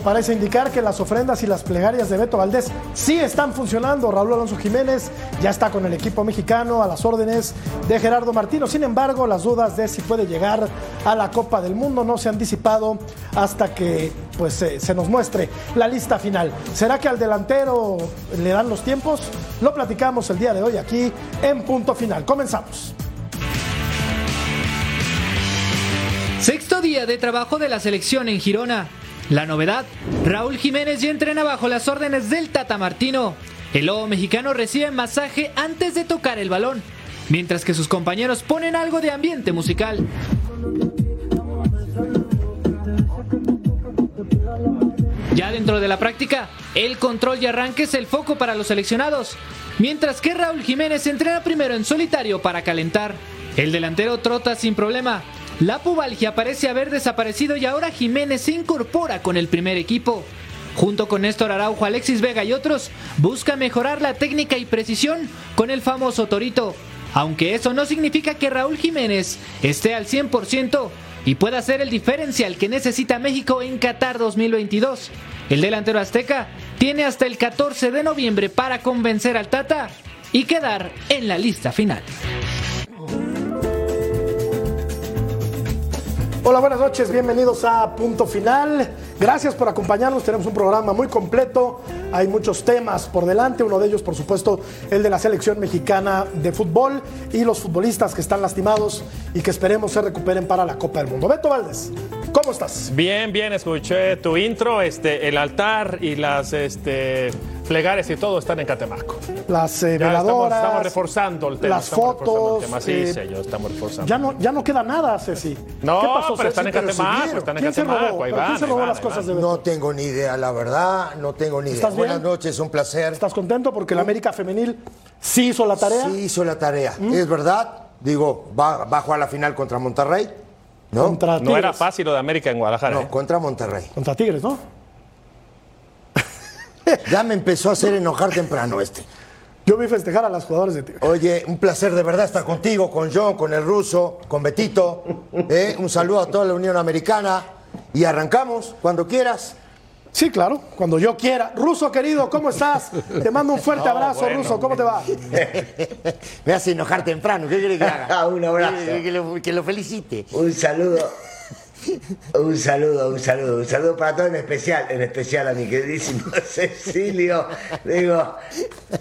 Parece indicar que las ofrendas y las plegarias de Beto Valdés sí están funcionando. Raúl Alonso Jiménez ya está con el equipo mexicano a las órdenes de Gerardo Martino. Sin embargo, las dudas de si puede llegar a la Copa del Mundo no se han disipado hasta que pues, se nos muestre la lista final. ¿Será que al delantero le dan los tiempos? Lo platicamos el día de hoy aquí en punto final. Comenzamos. Sexto día de trabajo de la selección en Girona. La novedad, Raúl Jiménez ya entrena bajo las órdenes del Tata Martino. El lobo mexicano recibe masaje antes de tocar el balón, mientras que sus compañeros ponen algo de ambiente musical. Ya dentro de la práctica, el control y arranque es el foco para los seleccionados, mientras que Raúl Jiménez entrena primero en solitario para calentar. El delantero trota sin problema, la pubalgia parece haber desaparecido y ahora Jiménez se incorpora con el primer equipo. Junto con Néstor Araujo, Alexis Vega y otros, busca mejorar la técnica y precisión con el famoso Torito. Aunque eso no significa que Raúl Jiménez esté al 100% y pueda ser el diferencial que necesita México en Qatar 2022. El delantero azteca tiene hasta el 14 de noviembre para convencer al Tata y quedar en la lista final. Hola, buenas noches, bienvenidos a Punto Final. Gracias por acompañarnos, tenemos un programa muy completo, hay muchos temas por delante, uno de ellos por supuesto el de la selección mexicana de fútbol y los futbolistas que están lastimados y que esperemos se recuperen para la Copa del Mundo. Beto Valdés, ¿cómo estás? Bien, bien, escuché tu intro, este, el altar y las... Este Plegares y todo están en Catemaco. Las eh, veladoras. Estamos, reforzando el tema. Las fotos. Sí, eh, estamos reforzando. Ya no, ya no queda nada, Ceci. No, ¿Qué pasó, pero están en Catemaco. están en ¿Quién Catemaco. Se robó? Ahí ¿Quién se robó las cosas de No tengo ni idea, la verdad. No tengo ni idea. ¿Estás Buenas bien? noches, un placer. ¿Estás contento porque la América Femenil sí hizo la tarea? Sí hizo la tarea. Es verdad. Digo, va, va a jugar la final contra Monterrey. ¿No? Contra Tigres. No era fácil lo de América en Guadalajara. No, ¿eh? contra Monterrey. Contra Tigres, ¿no? Ya me empezó a hacer enojar temprano este. Yo vi festejar a las jugadoras de Tigres. Oye, un placer de verdad estar contigo, con John, con el ruso, con Betito. ¿eh? Un saludo a toda la Unión Americana. Y arrancamos cuando quieras. Sí, claro, cuando yo quiera. Ruso, querido, ¿cómo estás? Te mando un fuerte No, abrazo, bueno. Ruso, ¿cómo te va? Me hace enojar temprano. ¿Qué quiere que haga? Un abrazo. Que, que lo, que lo felicite. Un saludo. Un saludo, un saludo, un saludo para todos, en especial, en especial a mi queridísimo Cecilio. Digo,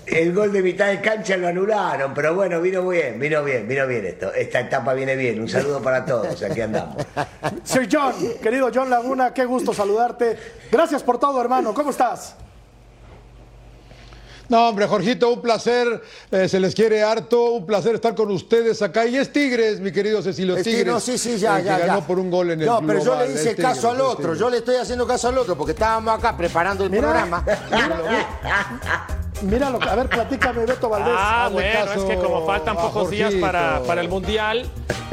el gol de mitad de cancha lo anularon, pero bueno, vino bien, vino bien, vino bien esto. Esta etapa viene bien. Un saludo para todos, aquí andamos. Sir John, querido John Laguna, qué gusto saludarte. Gracias por todo, hermano. ¿Cómo estás? No, hombre, Jorgito, un placer, eh, se les quiere harto, un placer estar con ustedes acá. Y es Tigres, mi querido Cecilio Es que Tigres. no, sí, sí, ya, ya. que ganó ya. por un gol en el No, pero yo le hice Tigres, caso al otro. Yo le estoy haciendo caso al otro porque estábamos acá preparando el Mira. programa. Mira lo que. A ver, platícame, Beto Valdés. Ah, bueno, caso es que como faltan pocos días para, para el Mundial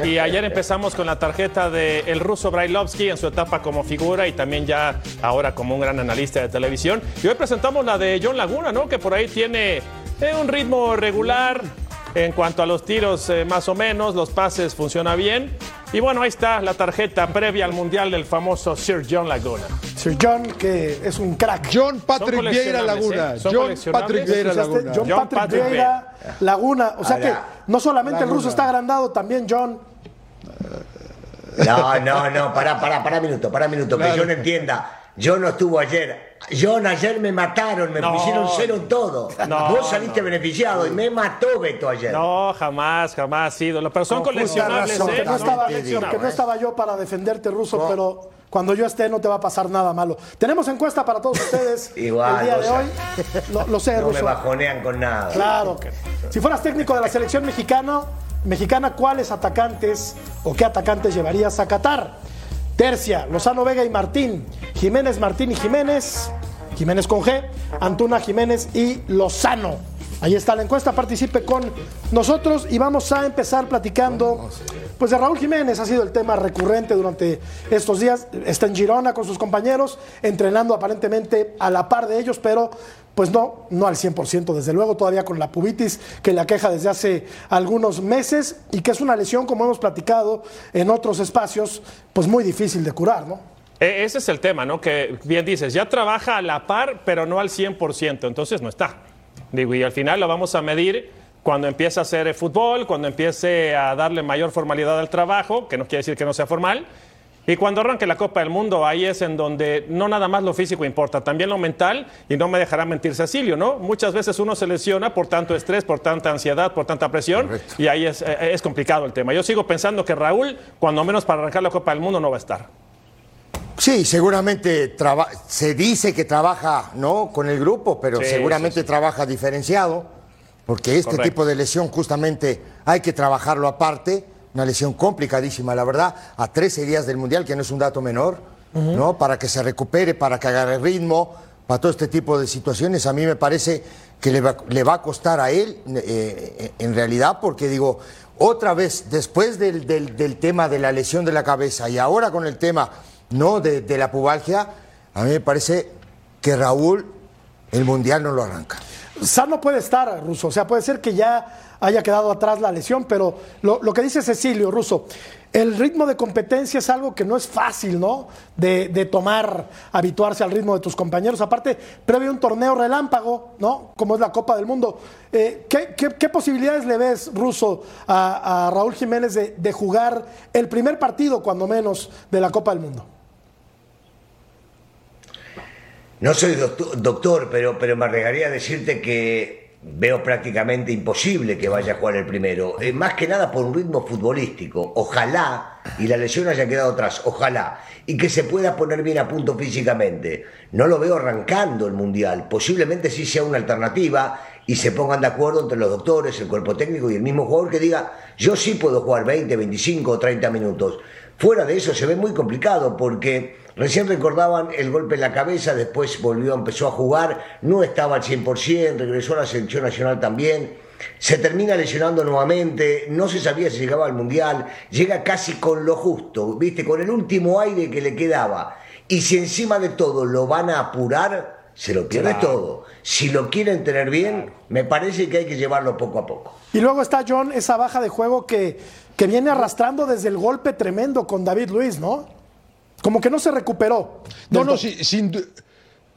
y ayer empezamos con la tarjeta del el ruso Brailovsky en su etapa como figura y también ya ahora como un gran analista de televisión. Y hoy presentamos la de John Laguna, ¿no? Que por ahí tiene eh, un ritmo regular en cuanto a los tiros eh, más o menos, los pases funciona bien. Y bueno, ahí está la tarjeta previa al Mundial del famoso Sir John Laguna. Sir John, que es un crack. John Patrick Vieira Laguna. ¿eh? Son John. Patrick Vieira. Laguna. John, John Patrick, Patrick Vieira, Laguna. O sea que Ahora, no solamente el Laguna. ruso está agrandado, también John. No, no, no, pará, pará, pará minuto, pará minuto, que Claro. yo no entienda. Yo no estuvo ayer. John, ayer me mataron, me No. pusieron cero en todo. No, Vos saliste no. beneficiado y me mató Beto ayer. No, jamás, jamás ídolo. Pero son Con justa coleccionables, razón, ¿eh? Que no, estaba, que no estaba yo para defenderte, ruso, pero cuando yo esté no te va a pasar nada malo. Tenemos encuesta para todos ustedes Igual, el día de hoy. Lo, lo sé, No me bajonean con nada. Claro que. Si fueras técnico de la selección mexicana, mexicana, ¿cuáles atacantes o qué atacantes llevarías a Qatar? Tercia, Lozano Vega y Martín. Jiménez, Martín y Jiménez. Jiménez con G. Antuna, Jiménez y Lozano. Ahí está la encuesta, participe con nosotros y vamos a empezar platicando. Pues de Raúl Jiménez ha sido el tema recurrente durante estos días. Está en Girona con sus compañeros, entrenando aparentemente a la par de ellos, pero pues no, no al 100%, desde luego todavía con la pubitis que le aqueja desde hace algunos meses y que es una lesión, como hemos platicado en otros espacios, pues muy difícil de curar, ¿no? E- Ese es el tema, ¿no? Que bien dices, ya trabaja a la par, pero no al 100%, entonces no está. Digo, y al final lo vamos a medir cuando empiece a hacer eh, fútbol, cuando empiece a darle mayor formalidad al trabajo, que no quiere decir que no sea formal, y cuando arranque la Copa del Mundo, ahí es en donde no nada más lo físico importa, también lo mental, y no me dejará mentir Cecilio, ¿no? Muchas veces uno se lesiona por tanto estrés, por tanta ansiedad, por tanta presión, y ahí es, eh, es complicado el tema. Yo sigo pensando que Raúl, cuando menos para arrancar la Copa del Mundo, no va a estar. Sí, seguramente traba- se dice que trabaja ¿no? con el grupo, pero Sí, seguramente sí, sí. trabaja diferenciado, porque este Correcto. tipo de lesión justamente hay que trabajarlo aparte, una lesión complicadísima, la verdad, a 13 días del Mundial, que no es un dato menor, ¿no? Para que se recupere, para que agarre ritmo, para todo este tipo de situaciones, a mí me parece que le va, le va a costar a él, eh, en realidad, porque digo, otra vez, después del, del- del tema de la lesión de la cabeza y ahora con el tema no de, la pubalgia, a mí me parece que Raúl el Mundial no lo arranca. Sano puede estar, Ruso. O sea, puede ser que ya haya quedado atrás la lesión, pero lo, que dice Cecilio, Ruso, el ritmo de competencia es algo que no es fácil, ¿no? De, tomar, habituarse al ritmo de tus compañeros. Aparte, previo a un torneo relámpago, ¿no? Como es la Copa del Mundo. Eh, ¿qué, posibilidades le ves, Ruso, a, Raúl Jiménez de jugar el primer partido, cuando menos, de la Copa del Mundo? No soy doctor, doctor, pero, pero me arriesgaría a decirte que veo prácticamente imposible que vaya a jugar el primero. Eh, más que nada por un ritmo futbolístico. Ojalá, y la lesión haya quedado atrás, ojalá, y que se pueda poner bien a punto físicamente. No lo veo arrancando el Mundial. Posiblemente sí sea una alternativa y se pongan de acuerdo entre los doctores, el cuerpo técnico y el mismo jugador que diga, yo sí puedo jugar 20, 25 o 30 minutos. Fuera de eso se ve muy complicado porque recién recordaban el golpe en la cabeza, después volvió, empezó a jugar, no estaba al 100%, regresó a la selección nacional también, se termina lesionando nuevamente, no se sabía si llegaba al Mundial, llega casi con lo justo, viste, con el último aire que le quedaba. Y si encima de todo lo van a apurar, se lo pierde todo. Si lo quieren tener bien, me parece que hay que llevarlo poco a poco. Y luego está John, esa baja de juego que, que viene arrastrando desde el golpe tremendo con David Luis, ¿no? Como que no se recuperó. No, no, sí, sin,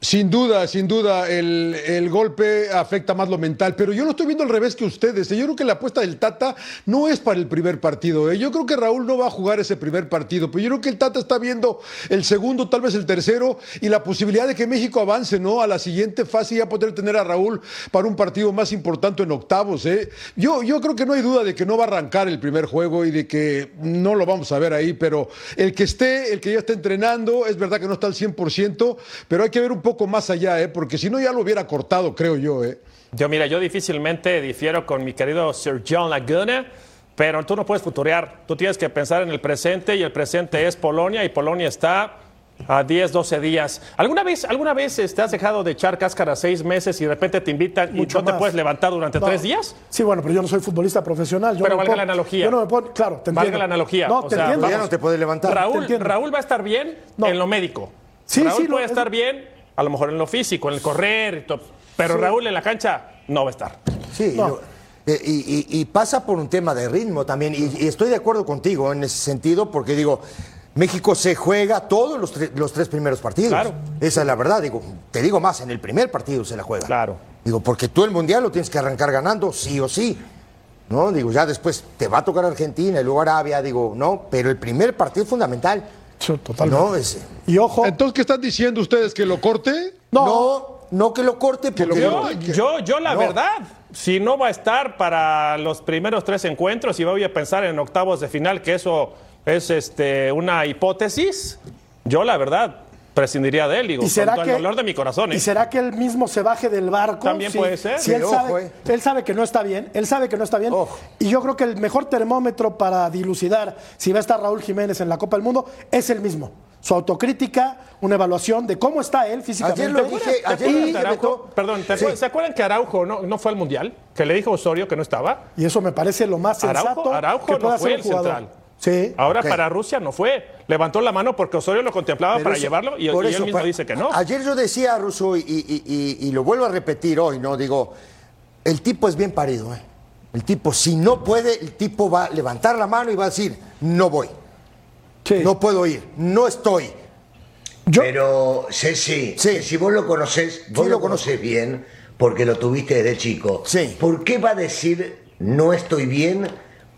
sin duda, sin duda, el, el golpe afecta más lo mental, pero yo lo estoy viendo al revés que ustedes. ¿eh? Yo creo que la apuesta del Tata no es para el primer partido. ¿eh? Yo creo que Raúl no va a jugar ese primer partido, pero yo creo que el Tata está viendo el segundo, tal vez el tercero, y la posibilidad de que México avance ¿no? a la siguiente fase y ya poder tener a Raúl para un partido más importante en octavos. ¿eh? Yo, yo creo que no hay duda de que no va a arrancar el primer juego y de que no lo vamos a ver ahí, pero el que esté, el que ya está entrenando, es verdad que no está al 100%, pero hay que ver un más allá, ¿eh? porque si no ya lo hubiera cortado, creo yo. ¿eh? Yo, mira, yo difícilmente difiero con mi querido Sir John Laguna, pero tú no puedes futurear. Tú tienes que pensar en el presente y el presente es Polonia y Polonia está a 10, 12 días. ¿Alguna vez, alguna vez te has dejado de echar cáscara seis meses y de repente te invitan Mucho y no te puedes levantar durante No. tres días? Sí, bueno, pero yo no soy futbolista profesional. Yo Pero no me valga puedo- la analogía. Yo no me puedo, claro, te Valga entiendo. la analogía, No, o te sea, entiendo. Ya no te puede levantar. Raúl. Raúl va a estar bien No. en lo médico. Sí, Raúl sí, lo- puede es- estar bien, a lo mejor en lo físico, en el correr, y todo, pero Sí. Raúl en la cancha no va a estar. Sí, No. lo- eh, y, y- y pasa por un tema de ritmo también. Y, y estoy de acuerdo contigo en ese sentido, porque digo, México se juega todos los, tre- los tres primeros partidos. Claro. Esa es la verdad. Digo, te digo más, en el primer partido se la juega. Claro. Digo, porque tú el mundial lo tienes que arrancar ganando, sí o sí. ¿No? Digo, ya después te va a tocar Argentina y luego Arabia, digo, no, pero el primer partido es fundamental. Sí, totalmente. No, es, Y ojo, Entonces, ¿qué están diciendo ustedes? ¿Que lo corte? no, no, no que lo corte, porque Yo, yo, yo la No. verdad, si no va a estar para los primeros tres encuentros y voy a pensar en octavos de final, que eso es este, una hipótesis, yo la verdad prescindiría de él, digo, ¿Y será que, el dolor de mi corazón. ¿eh? ¿Y será que él mismo se baje del barco? También puede ser. Si él, Sí, ojo, sabe, eh. él sabe que no está bien, él sabe que no está bien. Ojo. Y yo creo que el mejor termómetro para dilucidar si va a estar Raúl Jiménez en la Copa del Mundo es el mismo. Su autocrítica, una evaluación de cómo está él físicamente. Perdón, ¿te acuer- ¿se acuerdan que Araujo no, no fue al Mundial? Que le dijo Osorio que no estaba. Y eso me parece lo más sensato Araujo, Araujo que no fue hacer el jugador. central. Sí. Ahora para Rusia no fue. Levantó la mano porque Osorio lo contemplaba Pero para eso- llevarlo y, por y él mismo dice que no. Ayer yo decía, Russo, y, y- y- y lo vuelvo a repetir hoy, ¿no? Digo, el tipo es bien parido, ¿eh? El tipo, si no puede, el tipo va a levantar la mano y va a decir, no voy, Sí. no puedo ir, no estoy. Yo- Pero, Ceci, Sí. si vos lo conocés, vos Sí, lo lo conocés bien, porque lo tuviste desde chico. Sí. ¿Por qué va a decir no estoy bien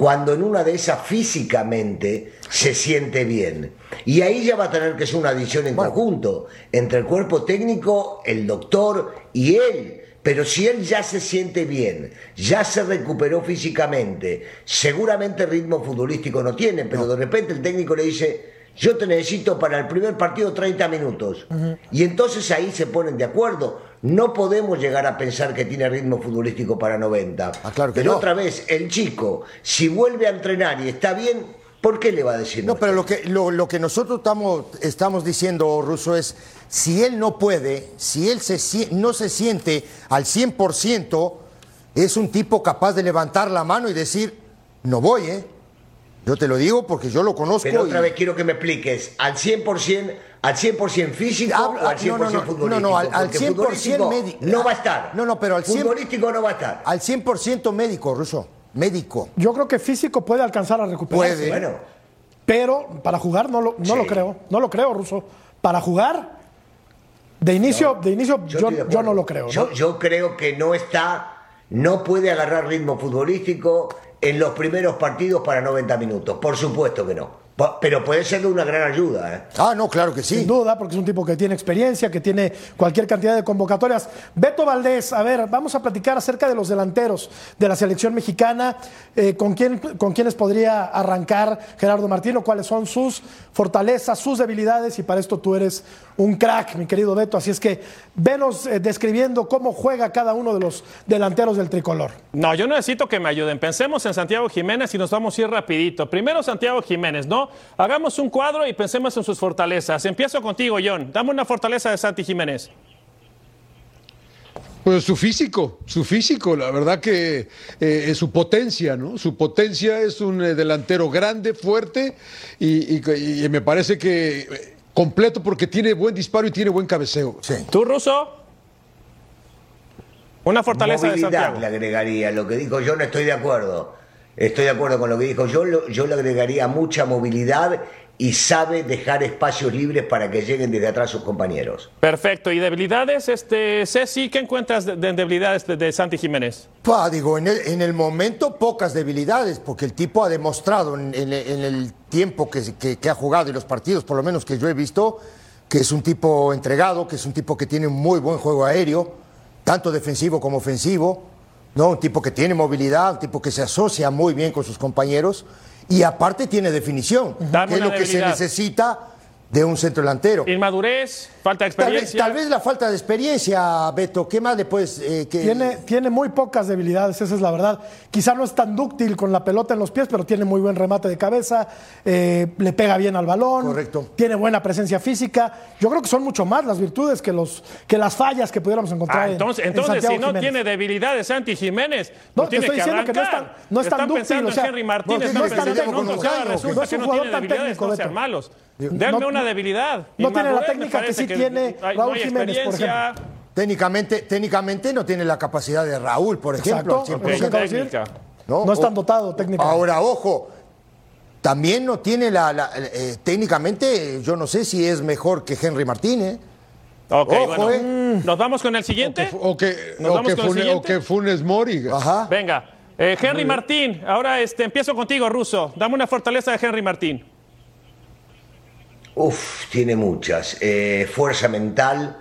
cuando en una de esas físicamente se siente bien? Y ahí ya va a tener que ser una adición en conjunto entre el cuerpo técnico, el doctor y él. Pero si él ya se siente bien, ya se recuperó físicamente, seguramente ritmo futbolístico no tiene, pero de repente el técnico le dice, yo te necesito para el primer partido 30 minutos. Y entonces ahí se ponen de acuerdo. No podemos llegar a pensar que tiene ritmo futbolístico para 90. Ah, claro que pero no. otra vez, el chico, si vuelve a entrenar y está bien, ¿por qué le va a decir No, pero lo que, lo, lo que nosotros estamos, estamos diciendo, Russo, es si él no puede, si él se, no se siente al 100%, es un tipo capaz de levantar la mano y decir, no voy, ¿eh? Yo te lo digo porque yo lo conozco. Pero otra y- vez quiero que me expliques, ¿al 100%, al 100 físico Habla- o al 100% no, no, no, futbolístico? no, no, al- al Porque 100% futbolístico médico. No va a estar. No, no, pero al 100 Futbolístico no va a estar. Al 100% médico, Russo. Médico. Yo creo que físico puede alcanzar a recuperarse. Puede. Bueno, Pero para jugar no lo, no lo creo. No lo creo, Ruso. Para jugar, de inicio, de inicio yo, de yo no lo creo. yo creo que no está, no puede agarrar ritmo futbolístico en los primeros partidos para 90 minutos. Por supuesto que no. Pero puede ser de una gran ayuda. ¿eh? Ah, no, claro que sí. Sin duda, porque es un tipo que tiene experiencia, que tiene cualquier cantidad de convocatorias. Beto Valdés, a ver, vamos a platicar acerca de los delanteros de la selección mexicana. Eh, ¿con, quién, ¿Con quiénes podría arrancar Gerardo Martino? ¿Cuáles son sus fortalezas, sus debilidades? Y para esto tú eres un crack, mi querido Beto. Así es que venos eh, describiendo cómo juega cada uno de los delanteros del tricolor. No, yo necesito que me ayuden. Pensemos en Santiago Jiménez y nos vamos a ir rapidito. Primero Santiago Jiménez, ¿no? Hagamos un cuadro y pensemos en sus fortalezas. Empiezo contigo, John. Dame una fortaleza de Santi Jiménez. Pues su físico, su físico, la verdad que eh, es su potencia, ¿no? Su potencia es un eh, delantero grande, fuerte y, y- y me parece que eh, completo porque tiene buen disparo y tiene buen cabeceo. Sí. ¿Tú, Russo? Una fortaleza de Santiago. le agregaría. Lo que dijo yo no estoy de acuerdo. Estoy de acuerdo con lo que dijo yo. lo- Yo le agregaría mucha movilidad y sabe dejar espacios libres para que lleguen desde atrás sus compañeros. Perfecto. ¿Y debilidades, este, Ceci? ¿Qué encuentras de, de debilidades de, de Santi Jiménez? Pa, digo, en el, en el momento pocas debilidades, porque el tipo ha demostrado en, en- en el tiempo que, que- que ha jugado y los partidos, por lo menos que yo he visto, que es un tipo entregado, que es un tipo que tiene un muy buen juego aéreo, tanto defensivo como ofensivo, ¿no? Un tipo que tiene movilidad, un tipo que se asocia muy bien con sus compañeros y aparte tiene definición, Dame que es lo que se necesita de un centro delantero. Inmadurez, falta de Tal vez, experiencia. tal vez la falta de experiencia, Beto, ¿qué más le puedes...? eh, que- Tiene, tiene muy pocas debilidades, esa es la verdad. Quizá no es tan dúctil con la pelota en los pies, pero tiene muy buen remate de cabeza, eh, le pega bien al balón, Correcto. tiene buena presencia física. Yo creo que son mucho más las virtudes que, los, que las fallas que pudiéramos encontrar. Ah, en- entonces, en entonces si no Jiménez. tiene debilidades Santi Jiménez, No, no, te tiene estoy que diciendo que no es tan- no es tan Están dúctil, pensando o sea, en Henry Martínez, no, están no es tan pensando en técnico, no es un no jugador tan técnico, no sean Beto. No- Denme una debilidad. no tiene la técnica que sí tiene hay- Raúl Jiménez, por experiencia. Técnicamente, técnicamente no tiene la capacidad de Raúl, por ejemplo. Exacto, al lo que 100%. acabo de decir. técnica. No es tan O- dotado técnicamente. Ahora, ojo, también no tiene la... la- eh, técnicamente, yo no sé si es mejor que Henry Martínez. Ok, Ojo, bueno. eh. Nos vamos con el siguiente. O que, ¿Nos o que, con el Fune- o que Funes Mori. Ajá. Venga. Eh, Henry Martín, ahora este, empiezo contigo, Russo. Dame una fortaleza de Henry Martín. Uf, tiene muchas. Eh, fuerza mental,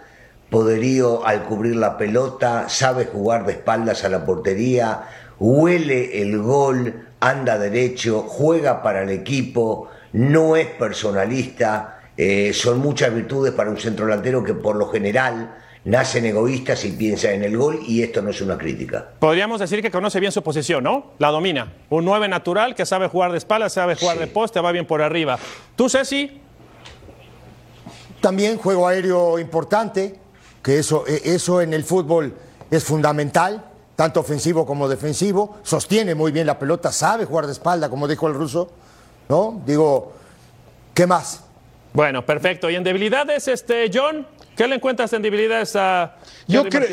poderío al cubrir la pelota, sabe jugar de espaldas a la portería, huele el gol, anda derecho, juega para el equipo, no es personalista. eh, son muchas virtudes para un centro delantero que por lo general nacen egoístas y piensan en el gol y esto no es una crítica. Podríamos decir que conoce bien su posición, ¿no? La domina. Un 9 natural que sabe jugar de espaldas, sabe jugar Sí. de poste, va bien por arriba. ¿Tú, Ceci? También juego aéreo importante, que eso, eh, eso en el fútbol es fundamental, tanto ofensivo como defensivo. Sostiene muy bien la pelota, sabe jugar de espalda, como dijo el ruso. ¿No? Digo, ¿qué más? Bueno, perfecto. ¿Y en debilidades, este, John? ¿Qué le encuentras en debilidades a Yo creo.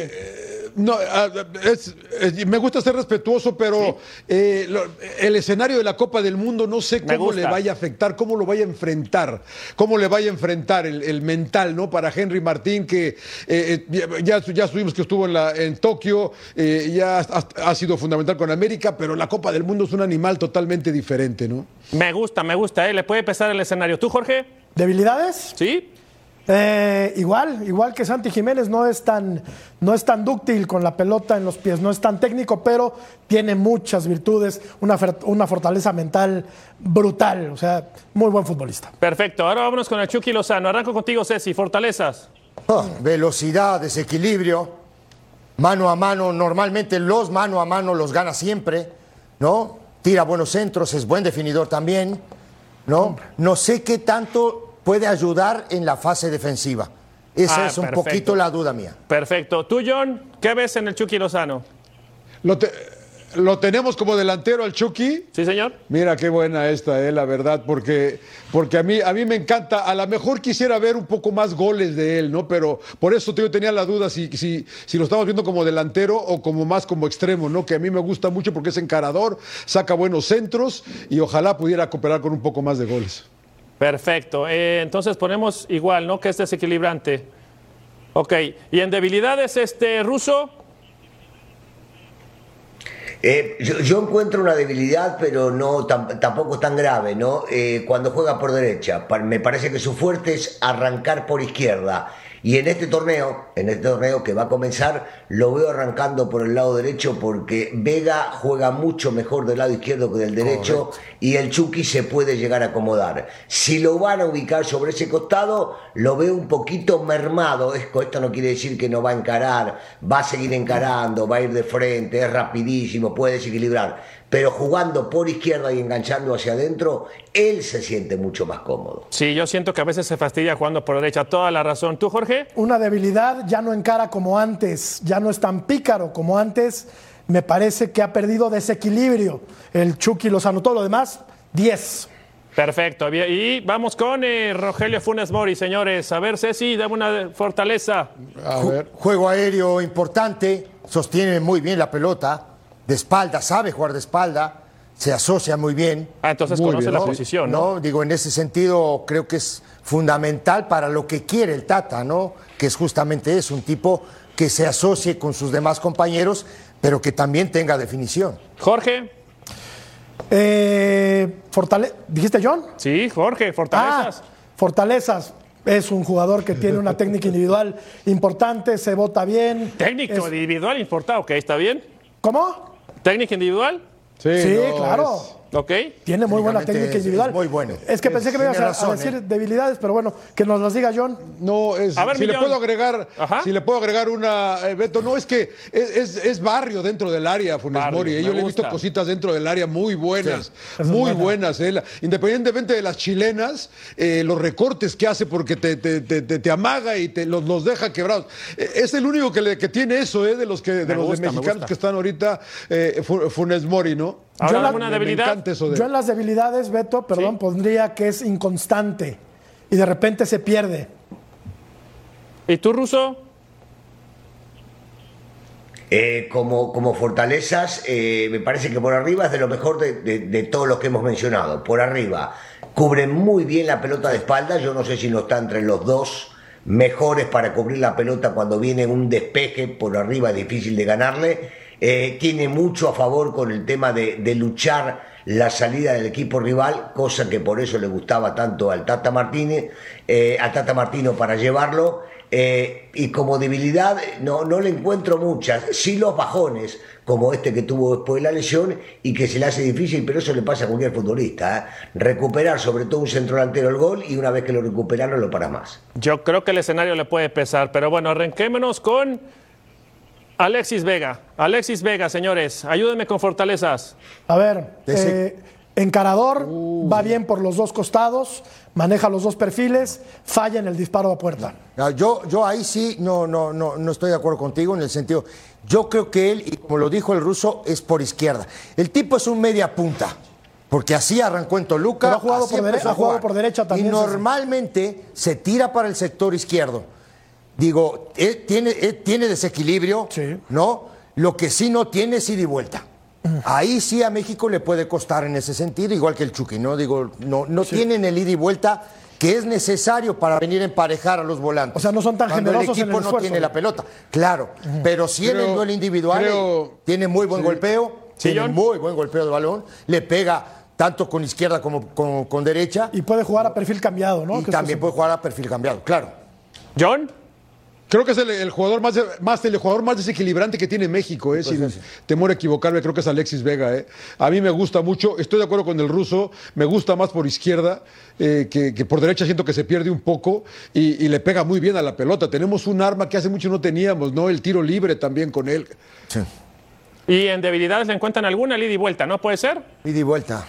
No, ah, es- es- me gusta ser respetuoso, pero eh, lo- el escenario de la Copa del Mundo no sé cómo le vaya a afectar, cómo lo vaya a enfrentar, cómo le vaya a enfrentar el, el mental, ¿no? Para Henry Martín, que eh, eh, ya, ya, ya subimos que estuvo en, la, en Tokio, eh, ya ha, ha sido fundamental con América, pero la Copa del Mundo es un animal totalmente diferente, ¿no? Me gusta, me gusta, ¿eh? Le puede pesar el escenario. ¿Tú, Jorge? ¿Debilidades? ¿Sí? Eh, igual, igual que Santi Jiménez, no es, tan, no es tan dúctil con la pelota en los pies, no es tan técnico, pero tiene muchas virtudes, una, una fortaleza mental brutal, o sea, muy buen futbolista. Perfecto. Ahora vámonos con el Chucky Lozano. Arranco contigo, Ceci. Fortalezas. Ah, velocidad, desequilibrio, mano a mano, normalmente los mano a mano los gana siempre, ¿no? Tira buenos centros, es buen definidor también, ¿no? No sé qué tanto puede ayudar en la fase defensiva. Esa Ah, es un perfecto. poquito la duda mía. Perfecto. ¿Tú, John? ¿Qué ves en el Chucky Lozano? Lo, te- lo tenemos como delantero al Chucky. ¿Sí, señor? Mira qué buena esta, eh, la verdad, porque, porque a, mí, a mí me encanta, a lo mejor quisiera ver un poco más goles de él, ¿no? Pero por eso yo tenía la duda si, si, si lo estamos viendo como delantero o como más como extremo, ¿no? Que a mí me gusta mucho porque es encarador, saca buenos centros y ojalá pudiera cooperar con un poco más de goles. Perfecto. Eh, entonces ponemos igual, ¿no? Que es desequilibrante. Ok. ¿Y en debilidades, este ruso? Eh, yo, yo encuentro una debilidad, pero no tam- tampoco es tan grave, ¿no? Eh, cuando juega por derecha, me parece que su fuerte es arrancar por izquierda. Y en este torneo, en este torneo que va a comenzar, lo veo arrancando por el lado derecho porque Vega juega mucho mejor del lado izquierdo que del derecho y el Chucky se puede llegar a acomodar. Si lo van a ubicar sobre ese costado, lo veo un poquito mermado. Esto, esto no quiere decir que no va a encarar, va a seguir encarando, va a ir de frente, es rapidísimo, puede desequilibrar. Pero jugando por izquierda y enganchando hacia adentro, él se siente mucho más cómodo. Sí, yo siento que a veces se fastidia jugando por derecha. Toda la razón. ¿Tú, Jorge? Una debilidad, ya no encara como antes, ya no es tan pícaro como antes, me parece que ha perdido desequilibrio el Chucky Lozano, todo lo demás, 10. Perfecto. Y vamos con eh, Rogelio Funes Mori, señores. A ver, Ceci, dame una fortaleza. A Ju- ver. Juego aéreo importante, sostiene muy bien la pelota, de espalda, sabe jugar de espalda, se asocia muy bien. Ah, entonces Muy conoce bien, la posición, ¿no? No, digo, en ese sentido creo que es fundamental para lo que quiere el Tata, ¿no? Que es justamente eso, un tipo que se asocie con sus demás compañeros, pero que también tenga definición. Jorge. Eh, fortale- ¿Dijiste John? Sí, Jorge, fortalezas. Ah, fortalezas. Es un jugador que tiene una técnica individual importante, se vota bien. Técnico Es- individual importado, ok, ¿está bien? ¿Cómo? ¿Técnica individual? Sí, no, claro. es- Ok. Tiene muy buena técnica individual. muy bueno. Es que pensé que me ibas a, decir ¿eh? debilidades, pero bueno, que nos las diga John. No, es, A ver, si le puedo agregar, Ajá. si le puedo agregar una, eh, Beto, no es que es, es- es barrio dentro del área, Funes Barrio, Mori. eh, Yo le he visto cositas dentro del área muy buenas, muy buena. buenas. eh, la- Independientemente de las chilenas, eh, los recortes que hace porque te, te- te- te- te amaga y te los, los deja quebrados. Eh, es el único que, le- que tiene eso, eh, de los que de Me los de gusta, mexicanos que están ahorita, eh, Fu- Funes Mori, ¿no? Ahora, Yo la- ¿alguna debilidad? De Yo en las debilidades, Beto, perdón, Sí. pondría que es inconstante y de repente se pierde. ¿Y tú, Ruso? Eh, como, como fortalezas, eh, me parece que por arriba es de lo mejor de, de- de todos los que hemos mencionado. Por arriba, cubre muy bien la pelota de espalda. Yo no sé si no está entre los dos mejores para cubrir la pelota cuando viene un despeje por arriba, es difícil de ganarle. Eh, tiene mucho a favor con el tema de, luchar la salida del equipo rival, cosa que por eso le gustaba tanto al Tata Martínez, eh, al Tata Martino para llevarlo. Eh, y como debilidad no, no le encuentro muchas, sí los bajones, como este que tuvo después de la lesión y que se le hace difícil, pero eso le pasa a cualquier futbolista. ¿eh? Recuperar sobre todo un centro delantero el gol y una vez que lo recupera no lo para más. Yo creo que el escenario le puede pesar, pero bueno, arranquémonos con Alexis Vega. Alexis Vega, señores, ayúdenme con fortalezas. A ver, eh, encarador, va bien por los dos costados, maneja los dos perfiles, falla en el disparo a puerta. Ah, Yo, yo ahí sí no, no, no, no estoy de acuerdo contigo en el sentido, yo creo que él, y como lo dijo el ruso, es por izquierda. El tipo es un media punta, porque así arrancó en Toluca. Pero ha jugado por ha jugado por derecha también, Y normalmente se tira para el sector izquierdo. Digo, eh, tiene, eh, tiene desequilibrio, Sí. ¿no? Lo que sí no tiene es ida y vuelta. Ahí sí a México le puede costar en ese sentido, igual que el Chucky, ¿no? Digo, no, no tienen el ida y vuelta que es necesario para venir a emparejar a los volantes. O sea, no son tan Cuando generosos el en el equipo no esfuerzo. tiene la pelota. Claro, pero sí en el duelo individual creo- tiene muy buen golpeo, Sí, tiene John. muy buen golpeo de balón, le pega tanto con izquierda como con, con derecha Y puede jugar a perfil cambiado, ¿no? y también puede jugar a perfil cambiado, claro. John. Creo que es el, el jugador más, más el jugador más desequilibrante que tiene México, ¿eh? sin temor a equivocarme, creo que es Alexis Vega. ¿eh? A mí me gusta mucho, estoy de acuerdo con el ruso, me gusta más por izquierda, eh, que, que por derecha siento que se pierde un poco y, y le pega muy bien a la pelota. Tenemos un arma que hace mucho no teníamos, ¿no? El tiro libre también con él. Y en debilidades le encuentran alguna ida y vuelta, ¿no puede ser? Ida y vuelta.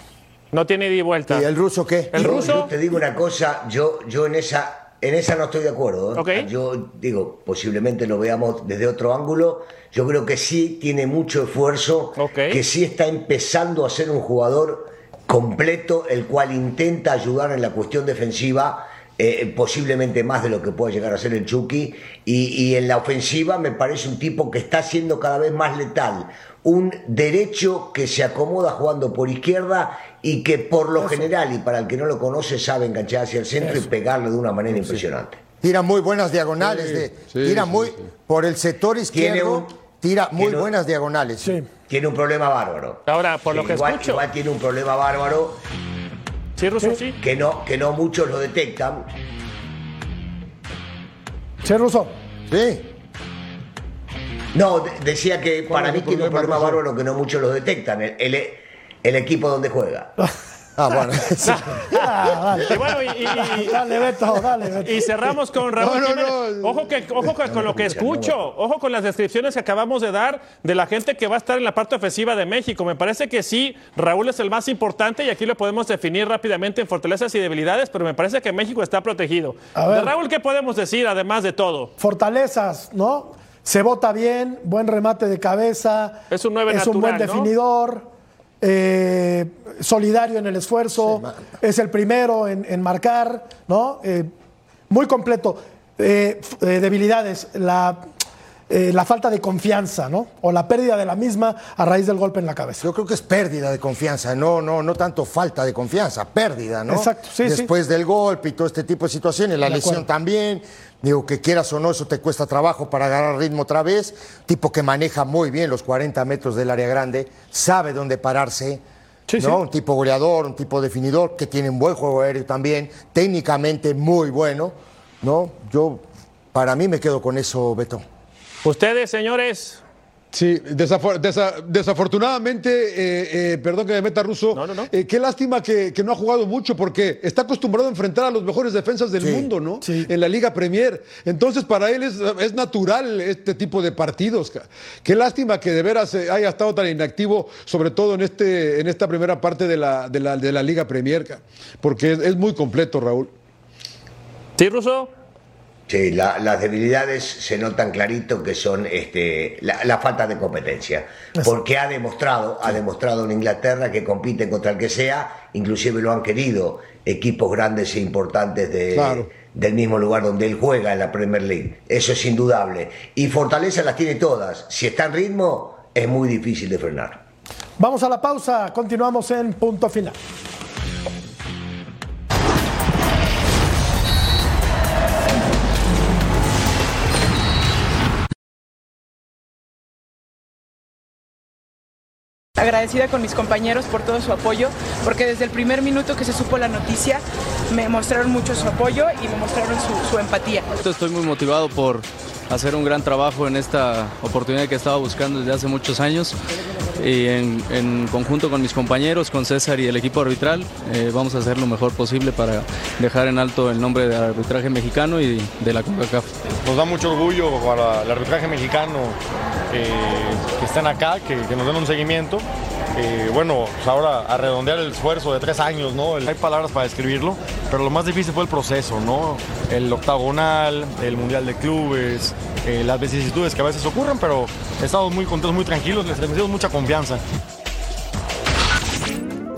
No tiene ida y vuelta. ¿Y el ruso qué? El Yo- ruso. Yo te digo una cosa, yo, yo en esa, en esa no estoy de acuerdo. ¿eh? Yo digo, posiblemente lo veamos desde otro ángulo. Yo creo que sí tiene mucho esfuerzo, que sí está empezando a ser un jugador completo, el cual intenta ayudar en la cuestión defensiva. eh, posiblemente más de lo que pueda llegar a ser el Chucky y, y en la ofensiva me parece un tipo que está siendo cada vez más letal un derecho que se acomoda jugando por izquierda y que por lo general y para el que no lo conoce sabe enganchar hacia el centro y pegarle de una manera impresionante. Tira muy buenas diagonales, de, sí, tira sí, muy sí. por el sector Tiene izquierdo, un- tira muy tiene un- buenas diagonales. Sí. Tiene un problema bárbaro. Ahora, por lo que igual, escucho. igual tiene un problema bárbaro Sí, Ruso, sí. que no, que no muchos lo detectan. Sí, Ruso. Sí. No, de- decía que para mí tiene un problema, bárbaro que no muchos lo detectan. El, el- el equipo donde juega. Ah, bueno. sí. Ah. Y bueno, y, y- y- Dale, Beto, dale, Beto. y cerramos con Raúl No, no, Jiménez. no. Ojo, que, ojo que- con lo que escucho, ojo con las descripciones que acabamos de dar de la gente que va a estar en la parte ofensiva de México. Me parece que sí, Raúl es el más importante y aquí lo podemos definir rápidamente en fortalezas y debilidades, pero me parece que México está protegido. A ver. De Raúl, ¿qué podemos decir además de todo? Fortalezas, ¿no? Se bota bien, buen remate de cabeza. Es un nueve Es un buen definidor. eh, solidario en el esfuerzo. es el primero en, en marcar, ¿no? Eh, muy completo. Eh, eh, debilidades, la, eh, la falta de confianza, ¿no? O la pérdida de la misma a raíz del golpe en la cabeza. Yo creo que es pérdida de confianza, no, no, no tanto falta de confianza, pérdida, ¿no? Exacto, sí, sí. Después del golpe y todo este tipo de situaciones, la De lesión acuerdo. también, digo que quieras o no, eso te cuesta trabajo para agarrar ritmo otra vez, tipo que maneja muy bien los 40 metros del área grande, sabe dónde pararse, Sí, ¿no? sí. Un tipo goleador, un tipo definidor, que tiene un buen juego aéreo también, técnicamente muy bueno, ¿no? Yo, para mí me quedo con eso, Beto. Ustedes, señores, Sí, desafor- desa- desafortunadamente, eh, eh, perdón que me meta ruso, No, no, no. eh, qué lástima que, que no ha jugado mucho porque está acostumbrado a enfrentar a los mejores defensas del Sí, mundo, ¿no? sí. En la Liga Premier. Entonces, para él es, es natural este tipo de partidos. ca- Qué lástima que de veras eh, haya estado tan inactivo, sobre todo en, este, en esta primera parte de la, de la, de la Liga Premier, porque es, es muy completo, Raúl. ¿sí, Ruso? Sí, la- las debilidades se notan clarito que son este, la, la falta de competencia. Porque ha demostrado, ha demostrado en Inglaterra que compiten contra el que sea, inclusive lo han querido equipos grandes e importantes de, Claro. del mismo lugar donde él juega en la Premier League. Eso es indudable. Y fortaleza las tiene todas. Si está en ritmo, es muy difícil de frenar. Vamos a la pausa, continuamos en punto final. Agradecida con mis compañeros por todo su apoyo, porque desde el primer minuto que se supo la noticia me mostraron mucho su apoyo y me mostraron su, empatía. Estoy muy motivado por hacer un gran trabajo en esta oportunidad que estaba buscando desde hace muchos años y en, conjunto con mis compañeros, con César y el equipo arbitral, eh, vamos a hacer lo mejor posible para dejar en alto el nombre del arbitraje mexicano y de la CONCACAF. Nos da mucho orgullo para el arbitraje mexicano eh, que estén acá, que nos den un seguimiento. Eh, bueno, pues ahora a redondear el esfuerzo de tres años, ¿no? Hay palabras para describirlo, pero lo más difícil fue el proceso, ¿no? El octagonal, el mundial de clubes, eh, las vicisitudes que a veces ocurren, pero estamos muy contentos, muy tranquilos, les transmitimos mucha confianza.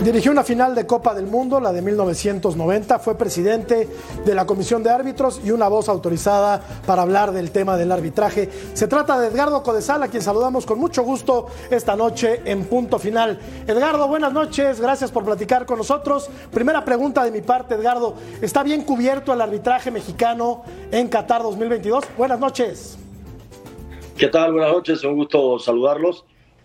Dirigió una final de Copa del Mundo, la de 1990. Fue presidente de la Comisión de Árbitros y una voz autorizada para hablar del tema del arbitraje. Se trata de Edgardo Codesal, a quien saludamos con mucho gusto esta noche en punto final. Edgardo, buenas noches. Gracias por platicar con nosotros. Primera pregunta de mi parte, Edgardo. ¿Está bien cubierto el arbitraje mexicano en Qatar 2022? Buenas noches. ¿Qué tal? Buenas noches. Un gusto saludarlos.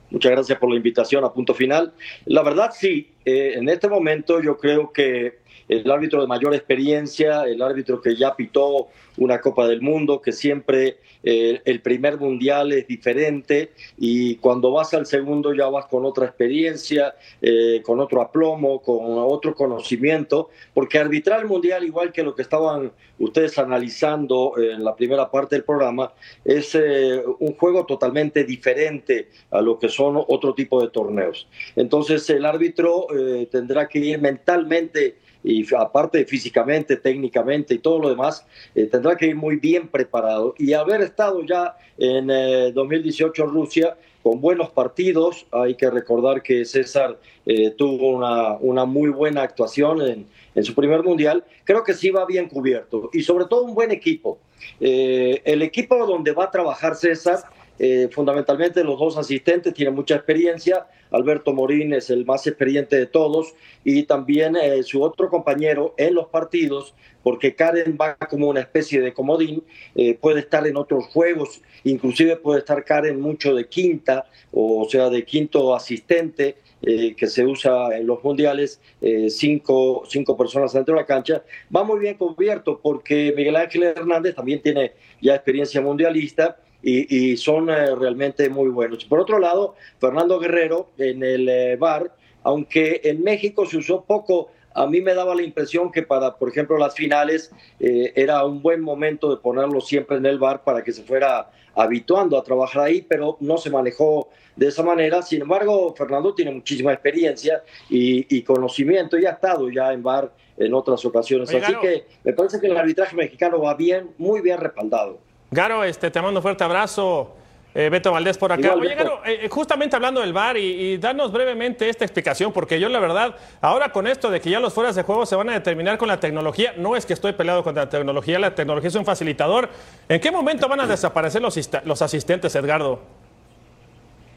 Muchas gracias por la invitación a punto final. La verdad, sí, eh, en este momento yo creo que el árbitro de mayor experiencia, el árbitro que ya pitó una Copa del Mundo, que siempre eh, el primer mundial es diferente y cuando vas al segundo ya vas con otra experiencia, eh, con otro aplomo, con otro conocimiento, porque arbitrar el mundial, igual que lo que estaban ustedes analizando en la primera parte del programa, es eh, un juego totalmente diferente a lo que son otro tipo de torneos. Entonces el árbitro tendrá que ir mentalmente y aparte físicamente, técnicamente y todo lo demás, eh, tendrá que ir muy bien preparado. Y haber estado ya en 2018 eh, en Rusia con buenos partidos, hay que recordar que César eh, tuvo una, una, muy buena actuación en, en, su primer mundial, creo que sí va bien cubierto y sobre todo un buen equipo. el equipo donde va a trabajar César eh, fundamentalmente los dos asistentes tienen mucha experiencia. Alberto Morín es el más experiente de todos y también eh, su otro compañero en los partidos, porque Karen va como una especie de comodín, eh, puede estar en otros juegos, inclusive puede estar Karen mucho de quinta, o sea, de quinto asistente. que se usa en los mundiales, cinco, cinco personas dentro de la cancha, va muy bien cubierto porque Miguel Ángel Hernández también tiene ya experiencia mundialista y, son eh, realmente muy buenos. Por otro lado, Fernando Guerrero en el eh, bar, aunque en México se usó poco, a mí me daba la impresión que para, por ejemplo, las finales eh, era un buen momento de ponerlo siempre en el bar para que se fuera habituando a trabajar ahí, pero no se manejó de esa manera. Sin embargo, Fernando tiene muchísima experiencia y, conocimiento y ha estado ya en bar en otras ocasiones. Así que me parece que el arbitraje mexicano va bien, muy bien respaldado. Garo, este, te mando un fuerte abrazo. Eh, Beto Valdés por acá. Oye, Garo, eh, eh, justamente hablando del VAR y, y, danos brevemente esta explicación, porque yo la verdad, ahora con esto de que ya los fueras de juego se van a determinar con la tecnología, no es que estoy peleado contra la tecnología, la tecnología es un facilitador. ¿En qué momento van a desaparecer los, los asistentes, Edgardo?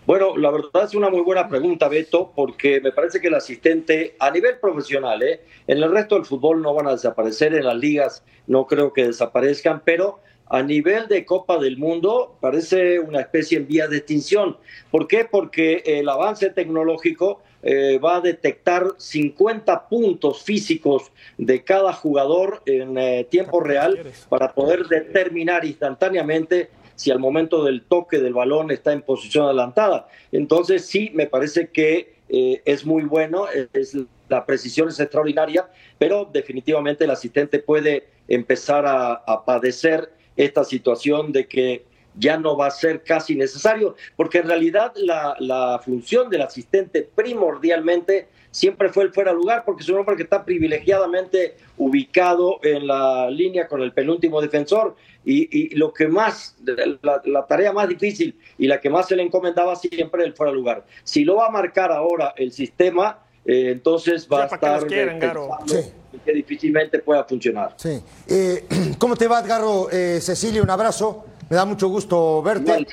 Bueno, la verdad es una muy buena pregunta, Beto, porque me parece que el asistente a nivel profesional, en el resto del fútbol no van a desaparecer, en las ligas no creo que desaparezcan, pero a nivel de Copa del Mundo parece una especie en vía de extinción. ¿Por qué? Porque el avance tecnológico eh, va a detectar 50 puntos físicos de cada jugador en eh, tiempo real para poder determinar instantáneamente si al momento del toque del balón está en posición adelantada. Entonces sí, me parece que eh, es muy bueno, es, la precisión es extraordinaria, pero definitivamente el asistente puede empezar a padecer esta situación de que ya no va a ser casi necesario, porque en realidad la, función del asistente primordialmente siempre fue el fuera lugar, porque es un hombre que está privilegiadamente ubicado en la línea con el penúltimo defensor, y, lo que más, la, tarea más difícil y la que más se le encomendaba siempre el fuera lugar. Si lo va a marcar ahora el sistema, eh, entonces va a estar que difícilmente pueda funcionar. Sí. Eh, ¿Cómo te va, Edgarro? Eh, Cecilia, un abrazo. Me da mucho gusto verte.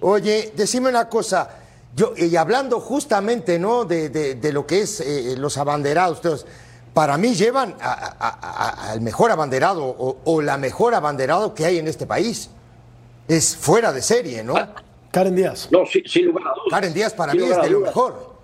Oye, decime una cosa. Yo, y hablando justamente ¿no? de, lo que es eh, los abanderados, para mí llevan al mejor abanderado o, la mejor abanderado que hay en este país. Es fuera de serie, ¿no? Karen Díaz. No, sin, lugar a dudas. Karen Díaz para mí es de lo mejor.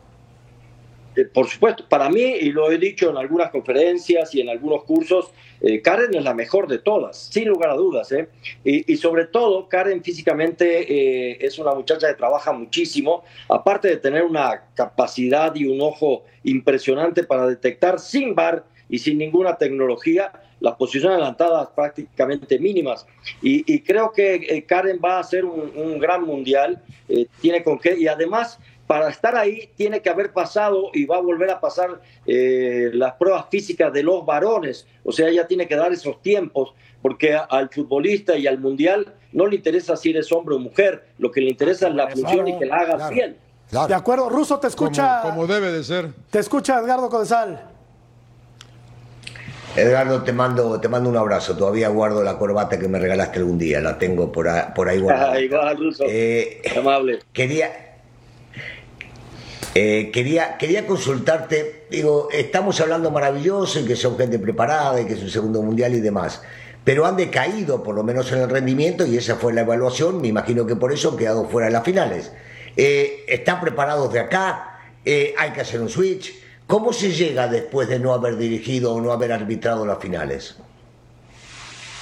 Eh, por supuesto, para mí, y lo he dicho en algunas conferencias y en algunos cursos, eh, Karen es la mejor de todas, sin lugar a dudas. ¿eh? Y, sobre todo, Karen físicamente es una muchacha que trabaja muchísimo, aparte de tener una capacidad y un ojo impresionante para detectar sin bar y sin ninguna tecnología las posiciones adelantadas prácticamente mínimas. Y, creo que Karen va a ser un, un gran mundial, tiene con qué, y además para estar ahí tiene que haber pasado y va a volver a pasar eh, las pruebas físicas de los varones. O sea, ella tiene que dar esos tiempos, porque al futbolista y al mundial no le interesa si eres hombre o mujer, lo que le interesa es la función y que la hagas bien. Claro. De acuerdo, Ruso te escucha. Como, como debe de ser. Te escucha Edgardo Codesal. Edgardo, te mando, te mando un abrazo. Todavía guardo la corbata que me regalaste algún día. La tengo por ahí, por ahí guardada. Igual, Ruso. Eh, Amable. Quería, eh, quería, quería consultarte, digo, estamos hablando maravilloso y que son gente preparada y que es un segundo mundial y demás, pero han decaído por lo menos en el rendimiento y esa fue la evaluación, me imagino que por eso han quedado fuera de las finales. Eh, ¿Están preparados de acá? Eh, ¿Hay que hacer un switch? ¿Cómo se llega después de no haber dirigido o no haber arbitrado las finales?